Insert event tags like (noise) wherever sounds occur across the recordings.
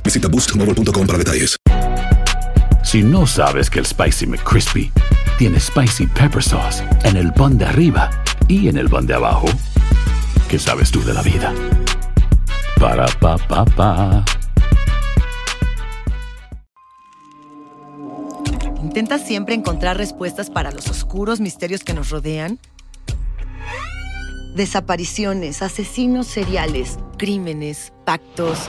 Visita boostmobile.com para detalles. Si no sabes que el Spicy McCrispy tiene Spicy Pepper Sauce en el pan de arriba y en el pan de abajo, ¿qué sabes tú de la vida? Para, pa, pa, pa. ¿Intentas siempre encontrar respuestas para los oscuros misterios que nos rodean? Desapariciones, asesinos seriales, crímenes, pactos.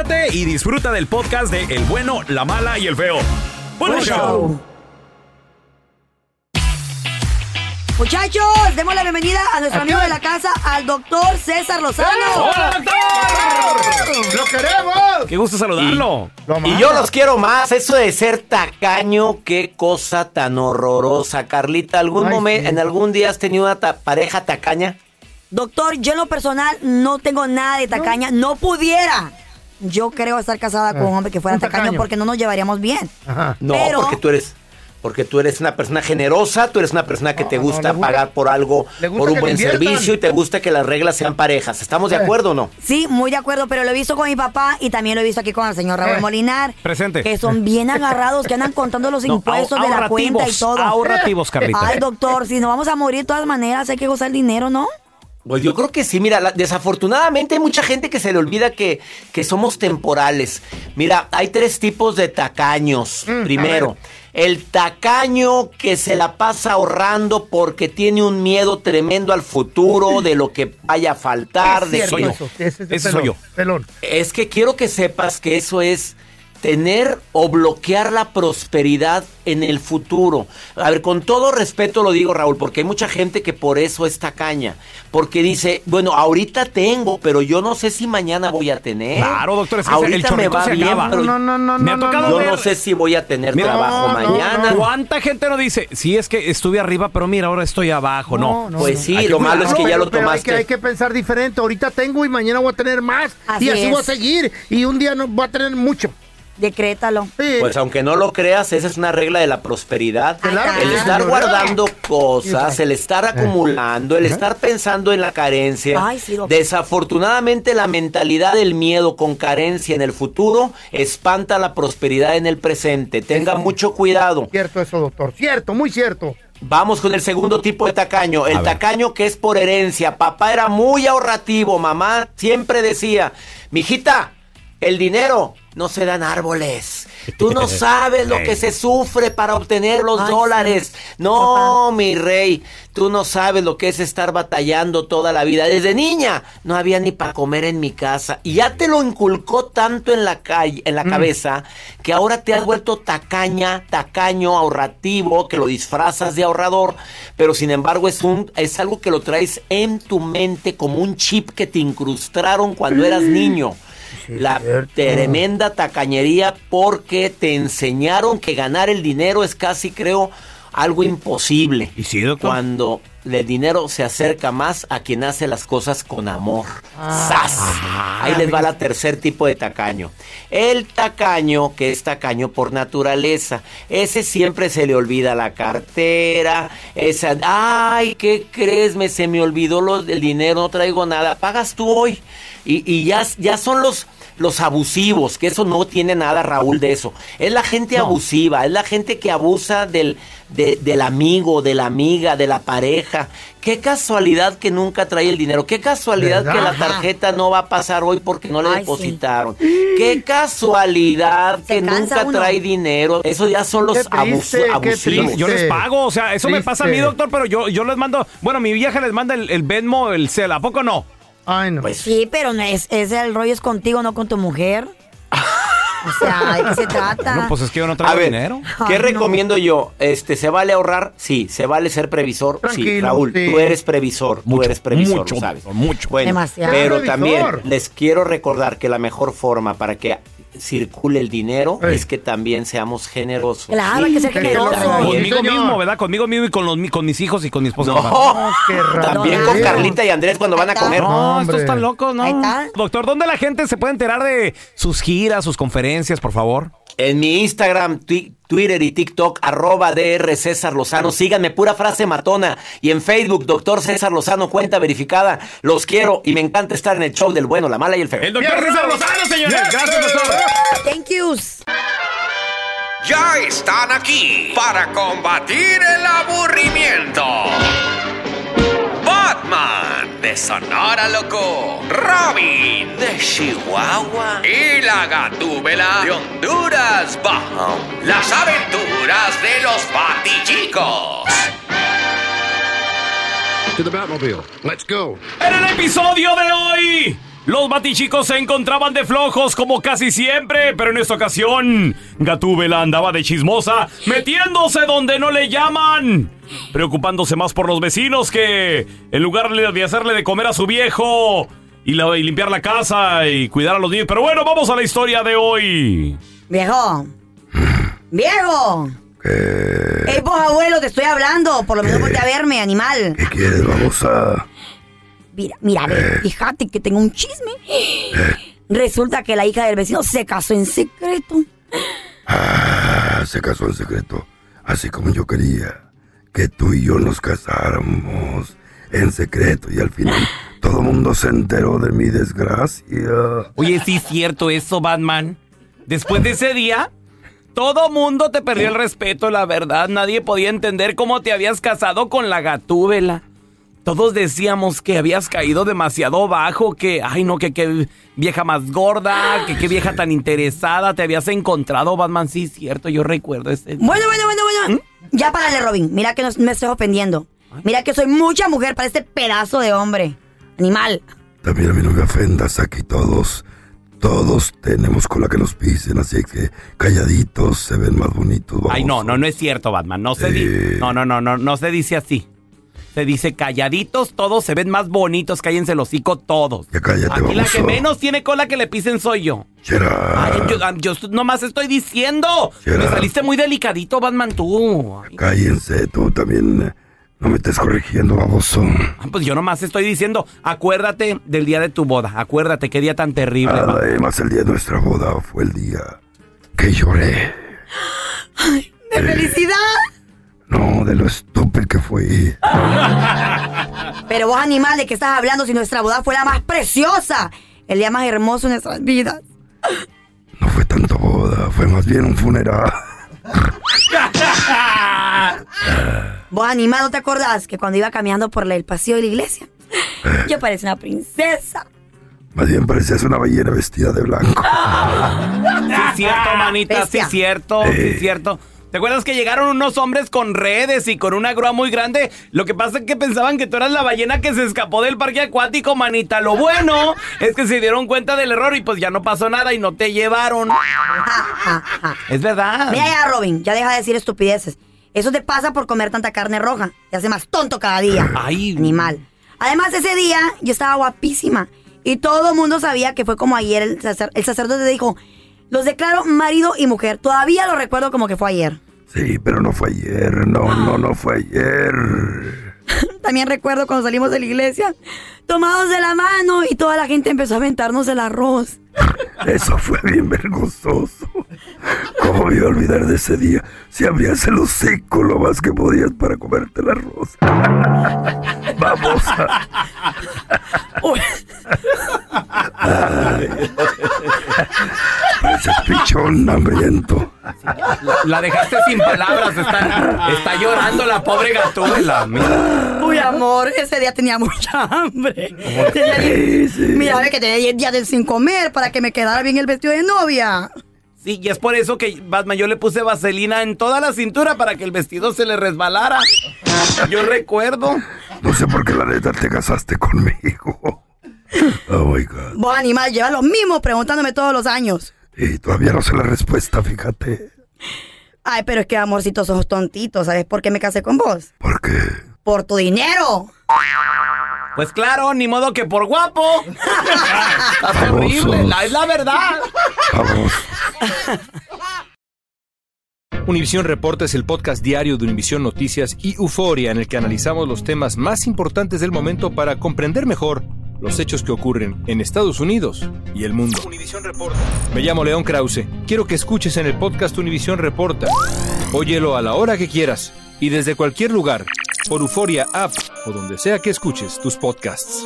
conéctate y disfruta del podcast de El bueno, la mala y el feo. ¡Buen Buen show! show. Muchachos, demos la bienvenida a nuestro amigo de la casa, al doctor César Lozano. ¡Hola, doctor! ¡Lo queremos! ¡Qué gusto saludarlo! Y yo los quiero más. Eso de ser tacaño, qué cosa tan horrorosa. Carlita, ¿algún Ay, momento, sí. en algún día has tenido una ta- pareja tacaña? Doctor, yo en lo personal no tengo nada de tacaña, no, pudiera. Yo creo estar casada con un hombre que fuera un tacaño, tacaño. porque no nos llevaríamos bien. Ajá. No, Pero- porque tú eres. Porque tú eres una persona generosa, tú eres una persona que te gusta pagar por algo, por un buen servicio y te gusta que las reglas sean parejas. ¿Estamos de Eh. acuerdo o no? Sí, muy de acuerdo, pero lo he visto con mi papá y también lo he visto aquí con el señor Raúl Eh. Molinar. Presente. Que son bien agarrados, que andan contando los (laughs) No, impuestos de la cuenta y todo. ahorrativos, Carlita. Ay, doctor, si nos vamos a morir de todas maneras, hay que gozar el dinero, ¿no? Pues yo creo que sí, mira, la- desafortunadamente hay mucha gente que se le olvida que, que somos temporales. Mira, hay tres tipos de tacaños. Mm, Primero, el tacaño que se la pasa ahorrando porque tiene un miedo tremendo al futuro, de lo que vaya a faltar, Es de cierto que- eso, ese es Ese pelón, soy yo. Pelón. Es que quiero que sepas que eso es tener o bloquear la prosperidad en el futuro. A ver, con todo respeto lo digo, Raúl, porque hay mucha gente que por eso es tacaña. Porque dice, bueno, ahorita tengo, pero yo no sé si mañana voy a tener. Claro, doctor, es que el ahorita me chorrito va se bien, acaba. pero No, no, no, Me ha no, tocado no, yo ver- no sé si voy a tener Mira, trabajo no, no, mañana. ¿Cuánta gente no dice, sí, es que estuve arriba, pero mira, ahora estoy abajo? No. Pues sí, Hay que lo malo es que ya lo pero hay tomaste. que, hay que pensar diferente. Ahorita tengo y mañana voy a tener más. Así y así es. voy a seguir. Y un día no voy a tener mucho. Decrétalo. Sí. Pues aunque no lo creas, esa es una regla de la prosperidad. Claro que el estar guardando cosas, el estar acumulando, el estar pensando en la carencia. Ay, sí, doctor. Desafortunadamente la mentalidad del miedo con carencia en el futuro espanta la prosperidad en el presente. Tenga mucho cuidado. Cierto eso, doctor. Cierto, muy cierto. Vamos con el segundo tipo de tacaño, el tacaño que es por herencia. Papá era muy ahorrativo, mamá siempre decía, mijita, el dinero no se dan árboles, Tú no (laughs) sabes lo que se sufre para obtener los Ay, sí. dólares. No, mi rey, tú no sabes lo que es estar batallando toda la vida. Desde niña no había ni para comer en mi casa. Y ya te lo inculcó tanto en la calle, en la cabeza, que ahora te has vuelto tacaña, tacaño, ahorrativo, que lo disfrazas de ahorrador, pero sin embargo es un, es algo que lo traes en tu mente como un chip que te incrustaron cuando eras niño. La tremenda tacañería porque te enseñaron que ganar el dinero es casi, creo, algo imposible. ¿Y sí, doctor? Cuando el dinero se acerca más a quien hace las cosas con amor. ¡Sas! Ahí les va la tercer tipo de tacaño. El tacaño, que es tacaño por naturaleza. Ese siempre se le olvida la cartera. Esa, ay, ¿qué crees? Me, se me olvidó lo, el dinero, no traigo nada. Pagas tú hoy. Y, y ya, ya son los los abusivos, que eso no tiene nada, Raúl, de eso. Es la gente abusiva, es la gente que abusa del, de- del amigo, de la amiga, de la pareja. Qué casualidad que nunca trae el dinero. Qué casualidad ¿Verdad? que la tarjeta no va a pasar hoy porque no le Ay, sí. depositaron. Qué casualidad Se que nunca uno. trae dinero. Eso ya son los triste, abusivos. Yo les pago, o sea, eso me pasa a mí, doctor, pero yo, yo les mando, bueno, mi vieja les manda el, el Venmo, el Cel, ¿a poco no? Ay, no. Pues Sí, pero no es, es el rollo es contigo, no con tu mujer. O sea, ¿de qué se trata? No, pues es que yo no A traigo ver, dinero. ¿qué Ay, no. recomiendo yo? Este, ¿se vale ahorrar? Sí, ¿se vale ser previsor? sí, Raúl, sí. tú eres previsor, tú eres previsor, mucho, ¿sabes? mucho. Bueno, Demasiado. pero Previsor. también les quiero recordar que la mejor forma para que circule el dinero Ey. es que también seamos generosos. Claro, hay que ser Sí, generoso. claro. Conmigo mismo, ¿verdad? Conmigo mismo y con, los, con mis hijos y con mi esposa. No, papá. (laughs) qué raro. también No, con no. Carlita y Andrés cuando van a comer. No, No, estos hombre. están locos, ¿no? Ahí está. Doctor, ¿dónde la gente se puede enterar de sus giras, sus conferencias, por favor? En mi Instagram, twi- Twitter y TikTok, arroba DR César Lozano. Síganme, pura frase matona. Y en Facebook, Doctor César Lozano, cuenta verificada. Los quiero y me encanta estar en el show del bueno, la mala y el feo. El doctor. César Lozano, señores. Yes, Gracias, doctor. Thank yous. Ya están aquí para combatir el aburrimiento. Batman de Sonora Loco, Robin de Chihuahua y la Gatúbela de Honduras Bajo. Las aventuras de los Batichicos. To the Batmobile. Let's go. En el episodio de hoy, los batichicos se encontraban de flojos como casi siempre, pero en esta ocasión, Gatúbela andaba de chismosa, metiéndose donde no le llaman, preocupándose más por los vecinos que, en lugar de hacerle de comer a su viejo y, la- y limpiar la casa y cuidar a los niños. Pero bueno, vamos a la historia de hoy. Viejo. Viejo. Ey, vos, abuelo, te estoy hablando. Por lo menos ponte a verme, animal. ¿Qué quieres, babosa? Mira, mira, ve, fíjate que tengo un chisme. Resulta que la hija del vecino se casó en secreto. Ah, se casó en secreto. Así como yo quería. Que tú y yo nos casáramos en secreto y al final (gasps) todo el mundo se enteró de mi desgracia. Oye, sí es cierto eso, Batman. Después de ese día, todo mundo te perdió el respeto, la verdad. Nadie podía entender cómo te habías casado con la gatúbela. Todos decíamos que habías caído demasiado bajo, que, ay no, que qué vieja más gorda, que qué vieja tan interesada te habías encontrado, Batman. Sí, es cierto, yo recuerdo ese. Bueno, bueno, bueno, bueno. Ya párale, Robin. Mira que no me estoy ofendiendo. Mira que soy mucha mujer para este pedazo de hombre. Animal. También a mí no me ofendas, aquí todos, todos tenemos cola que nos pisen, así que calladitos se ven más bonitos. Ay, no, no, no es cierto, Batman. No se, no, no, no, no, no se dice así. Se dice calladitos, todos se ven más bonitos, cállense el hocico todos. Ya cállate, Aquí la que menos tiene cola que le pisen soy yo. Up. Ay, yo, yo nomás estoy diciendo. Me saliste muy delicadito, Batman, tú. Ay, Cállense, tú también. eh, No me estés corrigiendo, baboso. ah, pues yo nomás estoy diciendo, acuérdate del día de tu boda. Acuérdate qué día tan terrible. Batman. Además, el día de nuestra boda fue el día que lloré. (gasps) ¡De felicidad! No, de lo estúpido que fui. Pero vos, animal, ¿de qué estás hablando si nuestra boda fue la más preciosa? El día más hermoso de nuestras vidas. No fue tanto boda, fue más bien un funeral. Vos, animal, ¿no te acordás que cuando iba caminando por el pasillo de la iglesia? Yo parecía una princesa. Más bien parecías una ballena vestida de blanco. Sí, es cierto, manita, sí, Bestia. es cierto, sí, es cierto. ¿Te acuerdas que llegaron unos hombres con redes y con una grúa muy grande? Lo que pasa es que pensaban que tú eras la ballena que se escapó del parque acuático, manita. Lo bueno es que se dieron cuenta del error y pues ya no pasó nada y no te llevaron. Es verdad. Mira ya, Robin, ya deja de decir estupideces. Eso te pasa por comer tanta carne roja. Te hace más tonto cada día. Ay. Animal. Además, ese día yo estaba guapísima. Y todo el mundo sabía que fue como ayer el, sacer- el sacerdote dijo, los declaro marido y mujer. Todavía lo recuerdo como que fue ayer. Sí, pero no fue ayer. No, no, no fue ayer. (laughs) También recuerdo cuando salimos de la iglesia, tomados de la mano y toda la gente empezó a aventarnos el arroz. Eso fue bien vergonzoso. ¿Cómo me iba a olvidar de ese día? Si abrías el hocico lo más que podías para comerte el arroz. Vamos. Uy, Pareces pichón hambriento. La dejaste sin palabras. Está, está llorando la pobre gatúbela. mira. uy, amor, ese día tenía mucha hambre. (laughs) Mira, ve que tenía 10 días de sin comer para que me quedara bien el vestido de novia. Sí, y es por eso que, Batman, yo le puse vaselina en toda la cintura para que el vestido se le resbalara. Yo recuerdo. No sé por qué la neta te casaste conmigo. (laughs) Oh my God. Vos, animal, llevas lo mismo preguntándome todos los años. Y todavía no sé la respuesta, fíjate. Ay, pero es que, amorcito, sos tontito. ¿Sabes por qué me casé con vos? ¿Por qué? Por tu dinero. Pues claro, ni modo que por guapo. (laughs) Está horrible, la, es la verdad. Vamos. Univisión Reporta es el podcast diario de Univisión Noticias y Euforia en el que analizamos los temas más importantes del momento para comprender mejor los hechos que ocurren en Estados Unidos y el mundo. Reporta. Me llamo León Krause. Quiero que escuches en el podcast Univisión Reporta. Óyelo a la hora que quieras y desde cualquier lugar por Euforia App o donde sea que escuches tus podcasts.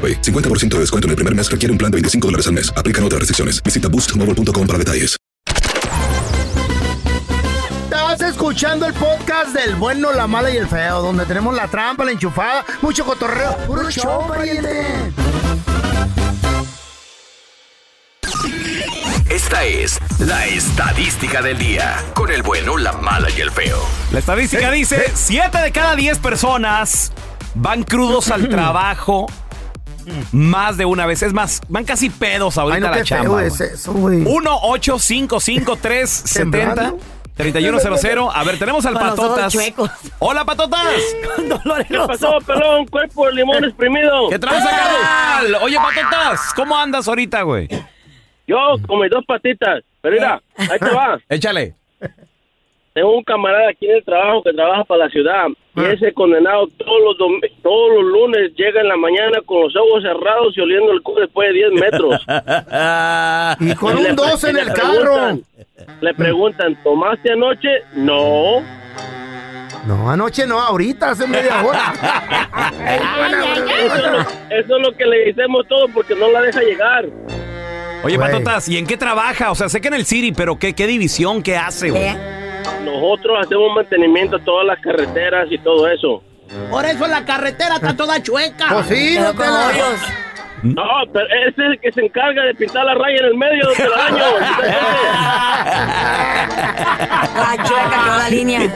AroPay. 50% de descuento en el primer mes requiere un plan de 25 dólares al mes. Aplican otras restricciones. Visita boostmobile.com para detalles. Estás escuchando el podcast del bueno, la mala y el feo, donde tenemos la trampa, la enchufada, mucho cotorreo. ¡Puro show, pariente! Esta es la estadística del día. Con el bueno, la mala y el feo. La estadística dice, 7 de cada 10 personas van crudos al (laughs) trabajo más de una vez. Es más, van casi pedos ahorita Ay, no, a la qué chamba. feo güey. es eso, güey. 1 8 5 5 3 70 Temblando. 3100. A ver, tenemos al Con los ojos Patotas. chuecos. Hola, Patotas. (laughs) Con dolor en los pasó, ojos. pelón? Cuerpo de limón exprimido. ¿Qué tranza, carnal? Oye, Patotas, ¿cómo andas ahorita, güey? Yo con mis dos patitas. Pero mira, ahí te va. (laughs) Échale. Tengo un camarada aquí en el trabajo que trabaja para la ciudad. Y ese condenado todos los dom- todos los lunes llega en la mañana con los ojos cerrados y oliendo el culo después de 10 metros. (laughs) Y con Y un pre- 2 en el carro. Le preguntan, ¿tomaste anoche? No. No, anoche no, ahorita, hace media hora. (laughs) Eso es, lo, eso es lo que le decimos todo porque no la deja llegar. Oye. Patotas, ¿y en qué trabaja? O sea, sé que en el City, pero ¿qué, qué división? ¿Qué hace, güey? Nosotros hacemos mantenimiento a todas las carreteras y todo eso. Por eso la carretera está toda chueca. Pues sí, no te la-. No, pero ese es el que se encarga de pintar la raya en el medio del año. (laughs) La chueca la línea. (laughs)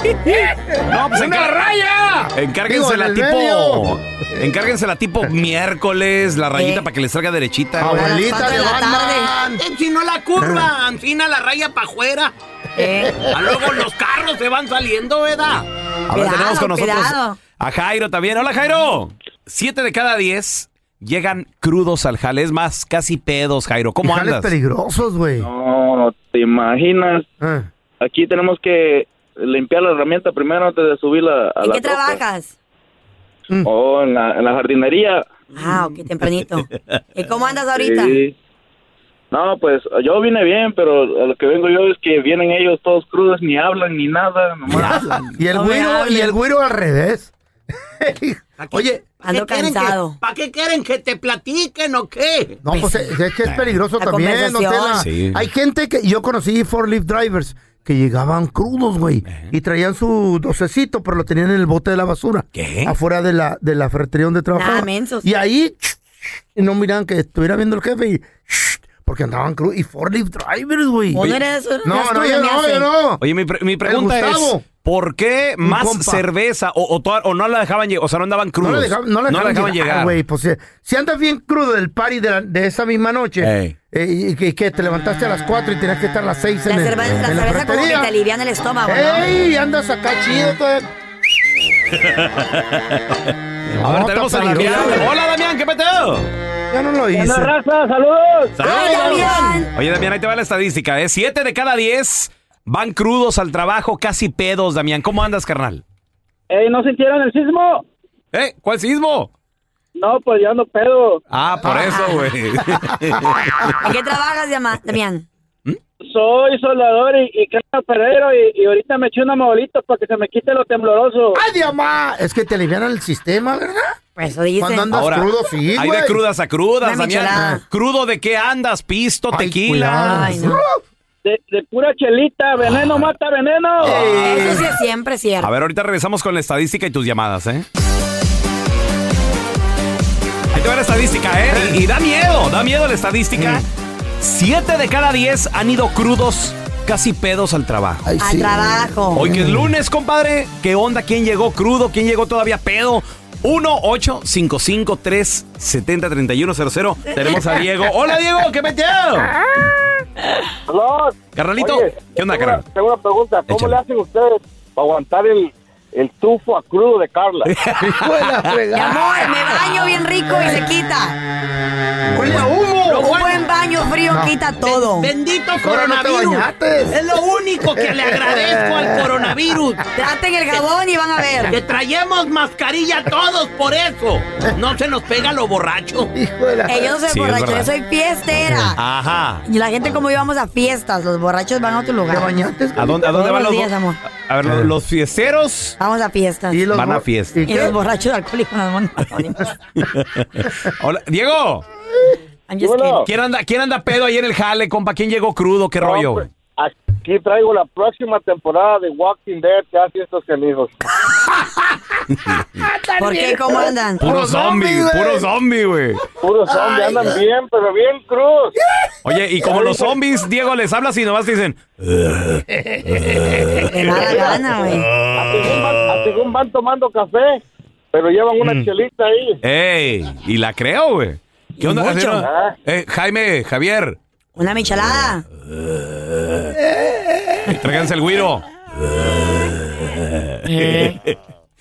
No, pues ¡Una encar- raya! Encárguensela Digo, en tipo. medio. Encárguensela tipo (laughs) miércoles, la rayita Eh. para que les salga derechita. Abuelita de la Batman. Eh, Si no la curva, encina la raya para afuera. Eh, A luego los carros se van saliendo, ¿verdad? Ahora Cuidado, tenemos con nosotros cuidado. a Jairo también. Hola, Jairo. Siete de cada diez llegan crudos al jale. Es más, casi pedos, Jairo. ¿Cómo Jales andas? peligrosos, güey. No, no te imaginas. Ah. Aquí tenemos que limpiar la herramienta primero antes de subirla a ¿En la qué troca. trabajas? Oh, en la, en la jardinería. Ah, ok, tempranito. ¿Y cómo andas ahorita? Sí. No, pues yo vine bien, pero a lo que vengo yo es que vienen ellos todos crudos, ni hablan ni nada. Nomás. Y el No güiro, y el güiro al revés. (laughs) Oye, Ando cansado. ¿Para qué quieren que te platiquen o qué? no, pues es, es que es peligroso La también, conversación. Tela. Sí. Hay gente que yo conocí four leaf drivers que llegaban crudos, güey, y traían su docecito, pero lo tenían en el bote de la basura. ¿Qué? Afuera de la, de la ferretería donde trabajaban. Y ahí, y no miran que estuviera viendo el jefe y, porque andaban crudos. Y four leaf drivers, güey. ¿O no? No, no, yo no, yo no. Oye, mi, pre- mi pregunta es: Gustavo. ¿por qué Un más compa. cerveza o, o, toda- o no la dejaban llegar? O sea, no andaban crudos. No le dejaban, no dejaban llegar, güey. Pues si andas bien crudo del party de, la- de esa misma noche Ey. eh, y que, que te levantaste a las 4 y tenías que estar a las 6 La, en, el- cerveza, la en la cerveza como que ferretería. te alivian el estómago, ¿no? ¡Ey! Andas acá chido. (laughs) A ver, tenemos a Damián. Hola, Damián, ¿qué peteo? Ya no lo hice. raza! ¡Saludos! ¡Ay, Damián! Oye, Damián, ahí te va la estadística, ¿eh? Siete de cada diez van crudos al trabajo, casi pedos, Damián. ¿Cómo andas, carnal? Ey, ¿no sintieron el sismo? ¿Eh? ¿Cuál sismo? No, pues ya no pedo. Ah, por eso, güey. (laughs) ¿En qué trabajas, Damián? Soy soldador y, y Ferrero y, y ahorita me eché una molita para que se me quite lo tembloroso. ¡Ay, Diamá! Es que te alivian el sistema, ¿verdad? Pues eso dice. Cuando andas Ahora, crudo, sí, hay de crudas a crudas, Damián. michelada. ¿Crudo de qué andas? ¿Pisto, Ay, tequila? cuidado. Ay, no. De, de pura chelita, veneno mata veneno. Eso sí es siempre cierto. A ver, ahorita regresamos con la estadística y tus llamadas, ¿eh? Ahí te va la estadística, ¿eh? Y, y da miedo, da miedo la estadística. Siete de cada diez han ido crudos, casi pedos al trabajo. Ay, Al sí. trabajo. Hoy que es lunes, compadre. ¿Qué onda? ¿Quién llegó crudo? ¿Quién llegó todavía pedo? 1-855-370-3100. Tenemos a Diego. Hola, Diego, ¿qué metió? Aló. Carnalito, Oye, ¿qué onda, tengo una- carnal? Tengo una pregunta. ¿Cómo Échale. le hacen ustedes para aguantar el, el tufo a crudo de Carla? (laughs) Mi amor, me baño bien rico y se quita. ¡Huele a humo! Baño frío quita todo. Bendito no coronavirus. es lo único que le agradezco al (laughs) coronavirus. Traten el jabón y van a Que ver. traemos mascarilla todos por eso. No se nos pega lo borracho. (laughs) Hijo de la Eh, yo no soy Sí, borracho, yo soy fiestera. Ajá. Y la gente como íbamos a fiestas, los borrachos van a otro ¿Te lugar. ¿A dónde, a dónde van los los días, amor. A ver, los, los fiesteros Vamos a fiestas. Y Y, los Van a bo- fiesta. ¿Y qué? los borrachos alcohólicos nos van (laughs) Hola, Diego. Bueno. ¿Quién anda, ¿Quién anda pedo ahí en el jale, compa? ¿Quién llegó crudo? ¿Qué rollo, güey? Aquí traigo la próxima temporada de Walking Dead hace estos canijos. (laughs) ¿Por qué? ¿Cómo andan? Puro zombie, puro zombie, güey. Puros zombies, andan bien, pero bien cruz. Oye, y como los zombies, Diego, les hablas y nomás te dicen... De mala gana, güey. (laughs) A según van, tomando café, pero llevan una chelita ahí. ¡Ey! Y la creo, güey. ¿Qué onda? mucho. Eh, Jaime, Javier, Una michelada. tráiganse el güiro.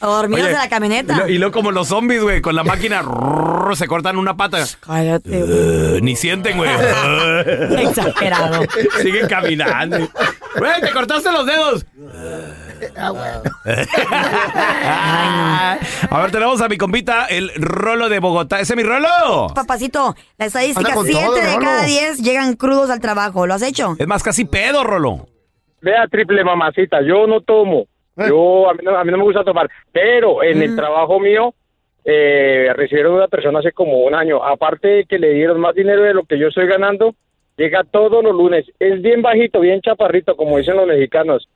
O dormidos Oye, en la Y, camioneta. lo- y luego como los zombies, güey, con la máquina se cortan una pata. Cállate, güey. Eh, Ni sienten, güey. Exagerado. Siguen caminando. Güey, te cortaste los dedos. (laughs) A ver, tenemos a mi compita, el Rolo de Bogotá. ¿Ese es mi Rolo? Papacito, la estadística, Anda con 7 todo, de Rolo. cada 10 llegan crudos al trabajo. ¿Lo has hecho? Es más, casi pedo, Rolo. Vea, triple mamacita, yo no tomo. Yo, a mí no, a mí no me gusta tomar. Pero en el trabajo mío, eh, recibieron una persona hace como un año. Aparte de que le dieron más dinero de lo que yo estoy ganando, llega todos los lunes. Es bien bajito, bien chaparrito, como dicen los mexicanos.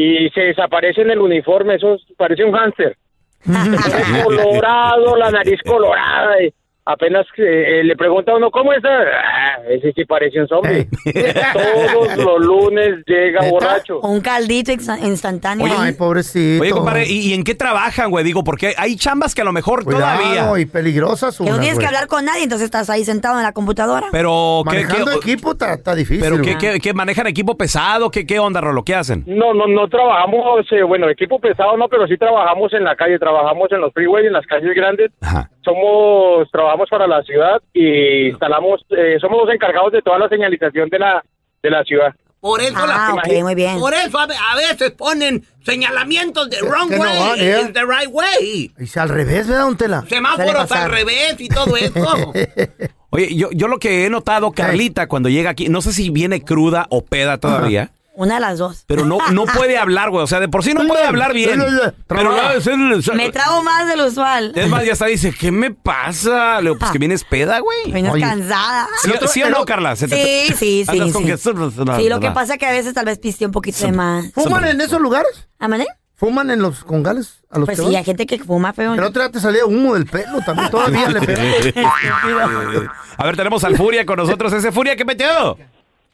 Y se desaparece en el uniforme, eso es- parece un hámster. (laughs) Colorado, la nariz colorada. y apenas eh, le pregunta a uno, ¿cómo está? Ah, ese sí parece un zombie. (laughs) Todos los lunes llega borracho. Un caldito insta- instantáneo. Ay, pobrecito. Oye, compadre, ¿y, y en qué trabajan, güey? Digo, porque hay chambas que a lo mejor Cuidado, todavía. y peligrosas que no tienes que hablar con nadie, entonces estás ahí sentado en la computadora. Pero, ¿qué, Manejando qué- equipo está, está difícil. pero ¿qué, güey. qué- qué manejan equipo pesado? ¿Qué, qué onda, Rolo? ¿Qué hacen? No, no, no trabajamos, eh, bueno, equipo pesado no, pero sí trabajamos en la calle, trabajamos en los freeways, en las calles grandes. Somos, trabajamos para la ciudad y instalamos, eh, somos los encargados de toda la señalización de la, de la ciudad. Por eso, Ah, la- ok, muy bien. por eso a, ve- a veces ponen señalamientos de wrong no way, van, ¿eh? is the right way. Y si al revés, ¿verdad, don Tela? Semáforos al revés y todo eso. (laughs) Oye, yo, yo lo que he notado, Carlita, cuando llega aquí, no sé si viene cruda o peda todavía. Una de las dos. Pero no, no (laughs) puede hablar, güey. O sea, de por sí no puede hablar bien. Pero Me trago más del usual. Es más, ya está, dice, ¿qué me pasa? Le digo, pues que vienes peda, güey. Vienes cansada. ¿Sí, sí o no, Carla? ¿Se te- Sí, sí, (laughs) sí. Andas con sí. que- Sí, lo que pasa es que a veces tal vez piste un poquito de más. ¿Fuman en esos lugares? ¿Amane? ¿Fuman en los congales? A los Pues que sí, hay gente que fuma feo. El otro día te salía humo del pelo también. Todavía le (laughs) pega. A ver, tenemos al Furia con nosotros. Ese Furia, ¿qué metió?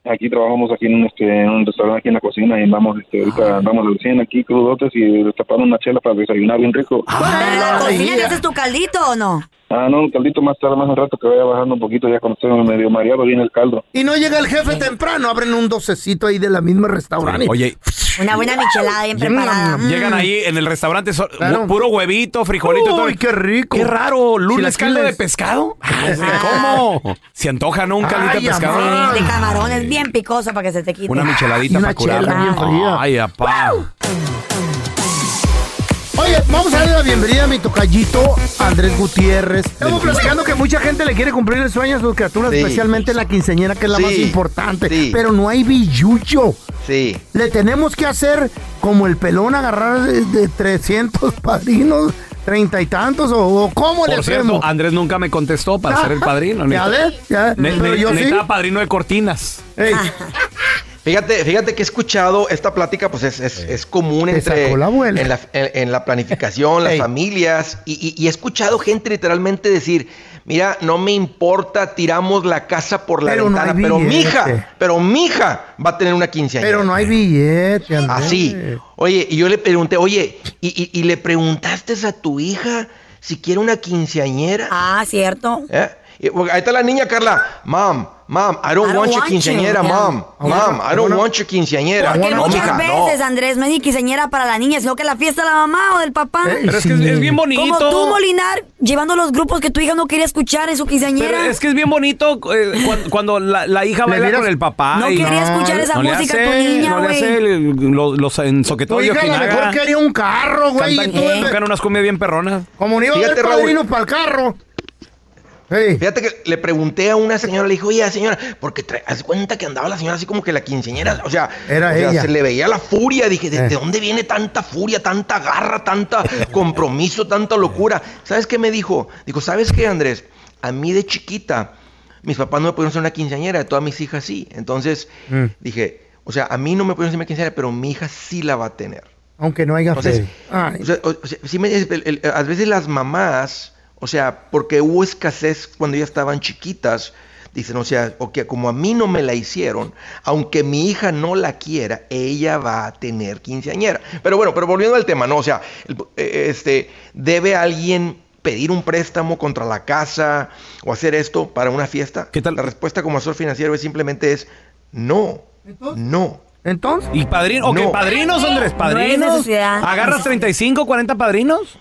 Aquí trabajamos aquí en un, este, en un restaurante aquí en la cocina y vamos, este, ahorita vamos recién aquí crudotes y destapando una chela para desayunar bien rico. ¿En la cocina te haces tu caldito o no? Ah, no, un caldito más tarde, más al rato que vaya bajando un poquito ya cuando esté medio mareado viene el caldo. Y no llega el jefe temprano, abren un docecito ahí de la misma restaurante. Oye, Una buena michelada bien preparada. Mm. llegan ahí en el restaurante, so- Claro. puro huevito, frijolito y todo. Uy, qué rico. Qué raro, lunes caldo de pescado. ¿Cómo? Se antoja, ¿no? Un caldito Ay, de pescado. amá. De camarones bien picoso para que se te quite. Una micheladita Y una para fría. Ay, apá. Oye, vamos a darle la bienvenida a mi tocallito Andrés Gutiérrez. Estamos platicando que mucha gente le quiere cumplir el sueño a sus criaturas, Sí. especialmente la quinceñera, que es la Sí, más importante. sí. Pero no hay billucho. Sí. Le tenemos que hacer como el pelón, agarrar de, de 300 (laughs) padrinos, treinta y tantos, o, o cómo le Por hacemos. cierto, Andrés nunca me contestó para ser el padrino. (laughs) Ya ves, ya, Ne- pero ne- yo sí. padrino de cortinas. (laughs) Fíjate, fíjate que he escuchado esta plática, pues es, es, es común entre la en, la, en- en la planificación, las (laughs) familias, y, y- y he escuchado gente literalmente decir, mira, no me importa, tiramos la casa por la Pero no hay ventana, pero billete. mija, pero mija va a tener una quinceañera. Pero no hay billete, Andrés. Así. Oye, y yo le pregunté, oye, ¿y, y- y le preguntaste a tu hija si quiere una quinceañera? Ah, cierto. ¿Eh? Porque Ahí está la niña, Carla. Mom, mom, I don't, I don't want your quinceañera, you, yeah. mom. Mom, I don't want your quinceañera. Porque No, muchas mija, no. veces, Andrés, no es ni quinceañera para la niña, sino que la fiesta de la mamá o del papá. Pero es que es, es bien bonito. Como tú, Molinar, llevando los grupos que tu hija no quería escuchar en su quinceañera. Pero es que es bien bonito eh, cuando, cuando la, la hija baila con el papá. No y- quería escuchar esa no le música hace- tu niña, No le güey. hace el- los, los ensoquetorios Ojinaga. mejor quería un carro, güey. tocan unas comidas bien perronas. Como no iba a Fíjate, Raúl. para el carro. Fíjate que le pregunté a una señora, le dije, oye, señora, porque haz cuenta que andaba la señora así como que la quinceañera, o sea, Era o sea, ella. se le veía la furia. Dije, ¿de, Eh. de dónde viene tanta furia, tanta garra, tanta compromiso, tanta locura? ¿Sabes qué me dijo? Dijo, ¿sabes qué, Andrés? A mí de chiquita, mis papás no me pudieron hacer una quinceañera, de todas mis hijas sí. Entonces, Mm. dije, o sea, a mí no me pudieron hacer una quinceañera, pero mi hija sí la va a tener. Aunque no haya Entonces, fe. O sea, o- o sea, sí me- el- el- a veces las mamás, o sea, porque hubo escasez cuando ya estaban chiquitas, dicen, o sea, o que como a mí no me la hicieron, aunque mi hija no la quiera, ella va a tener quinceañera. Pero bueno, pero volviendo al tema, ¿no? O sea, el- eh, este, ¿debe alguien pedir un préstamo contra la casa o hacer esto para una fiesta? ¿Qué tal? La respuesta como asesor financiero es simplemente es no, no. ¿Entonces? ¿Y padrino? ¿O qué No. padrinos, Andrés? No hay ¿Padrinos? necesidad. ¿Agarras 35, 40 padrinos?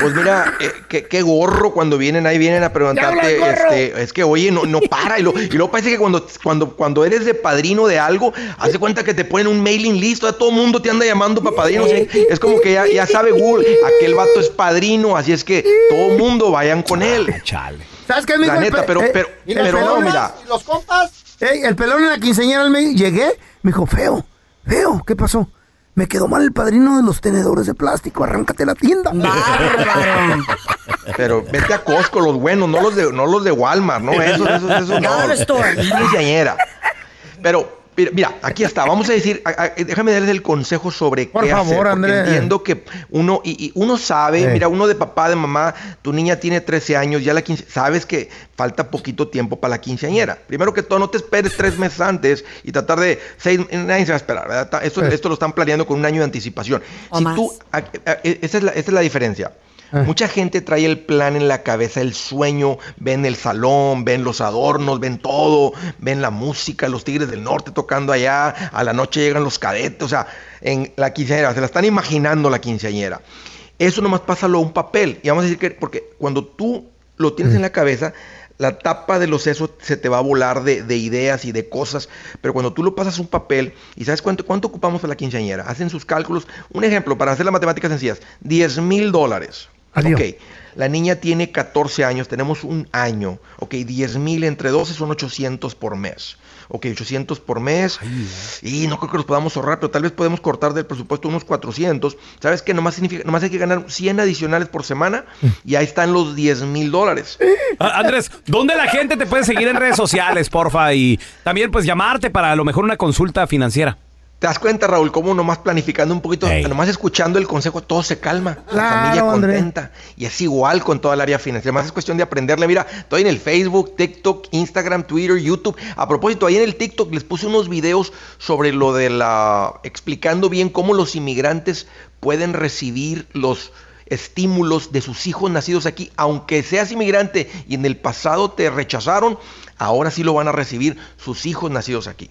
Pues mira, eh, qué, qué gorro cuando vienen ahí vienen a ¡Ya preguntarte, este, es que oye, no, no para. Y, lo, y luego parece que cuando, cuando, cuando eres de padrino de algo, hace cuenta que te ponen un mailing list, a todo mundo te anda llamando para padrino. ¿sí? Es como que ya, ya sabe Google, aquel vato es padrino, así es que todo mundo vayan con él. Chale. ¿Sabes qué? La neta, pe- pero, eh, pero, ¿y los pero no, mira. ¿Y los compas? Ey, el pelón en la quinceañera, me llegué, me dijo, feo, feo, ¿qué pasó? Me quedó mal el padrino de los tenedores de plástico, arráncate la tienda. (laughs) Pero vete a Costco, los buenos, no los de, no los de Walmart, no, esos, esos, esos no. Store. Pero, mira, mira, aquí está. Vamos a decir, a- a- déjame darles el consejo sobre Por qué favor, hacer. porque Andrés. Entiendo que uno, y, y uno sabe, mira, uno de papá, de mamá, tu niña tiene 13 años, ya la quince, sabes que falta poquito tiempo para la quinceañera. Primero que todo, no te esperes tres meses antes y tratar de seis, nadie se va a esperar, ¿verdad? Esto, esto lo están planeando con un año de anticipación. O si más. tú, a- a- esa es la, esa es la diferencia. Eh. Mucha gente trae el plan en la cabeza, el sueño, ven el salón, ven los adornos, ven todo, ven la música, los Tigres del Norte tocando allá, a la noche llegan los cadetes, o sea, en la quinceañera, se la están imaginando la quinceañera. Eso nomás pásalo a un papel. Y vamos a decir que, porque cuando tú lo tienes en la cabeza, la tapa de los sesos se te va a volar de, de ideas y de cosas, pero cuando tú lo pasas a un papel, ¿y sabes cuánto, cuánto ocupamos para la quinceañera? Hacen sus cálculos. Un ejemplo, para hacer las matemáticas sencillas, 10 mil dólares. Adiós. Ok, la niña tiene 14 años, tenemos un año. Ok, 10 mil entre 12 son 800 por mes. Ok, 800 por mes. Y no creo que los podamos ahorrar, pero tal vez podemos cortar del presupuesto unos 400. ¿Sabes qué? Nomás, significa, nomás hay que ganar 100 adicionales por semana y ahí están los 10 mil dólares. Ah, Andrés, ¿dónde la gente te puede seguir en redes sociales, porfa? Y también, pues, llamarte para a lo mejor una consulta financiera. ¿Te das cuenta, Raúl, cómo nomás planificando un poquito, nomás escuchando el consejo, todo se calma? la familia contenta. Y es igual con toda el área financiera. Más es cuestión de aprenderle. Mira, estoy en el Facebook, TikTok, Instagram, Twitter, YouTube. A propósito, ahí en el TikTok les puse unos videos sobre lo de la. explicando bien cómo los inmigrantes pueden recibir los estímulos de sus hijos nacidos aquí, aunque seas inmigrante y en el pasado te rechazaron, ahora sí lo van a recibir sus hijos nacidos aquí.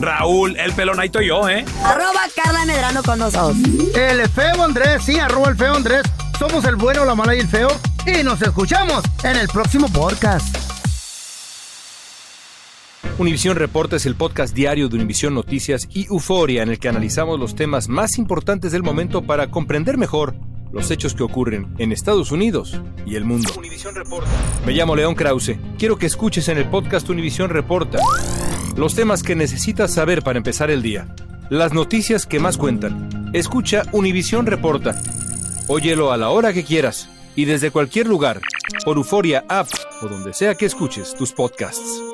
Raúl el Pelón, ahí estoy yo, ¿eh? Arroba Carla Medrano con nosotros. El feo Andrés, sí, arroba el feo Andrés. Somos el bueno, la mala y el feo. Y nos escuchamos en el próximo podcast. Univisión Reporta es el podcast diario de Univisión Noticias y Euforia en el que analizamos los temas más importantes del momento para comprender mejor los hechos que ocurren en Estados Unidos y el mundo. Me llamo León Krause. Quiero que escuches en el podcast Univisión Reporta los temas que necesitas saber para empezar el día. Las noticias que más cuentan. Escucha Univisión Reporta. Óyelo a la hora que quieras y desde cualquier lugar por Euforia App o donde sea que escuches tus podcasts.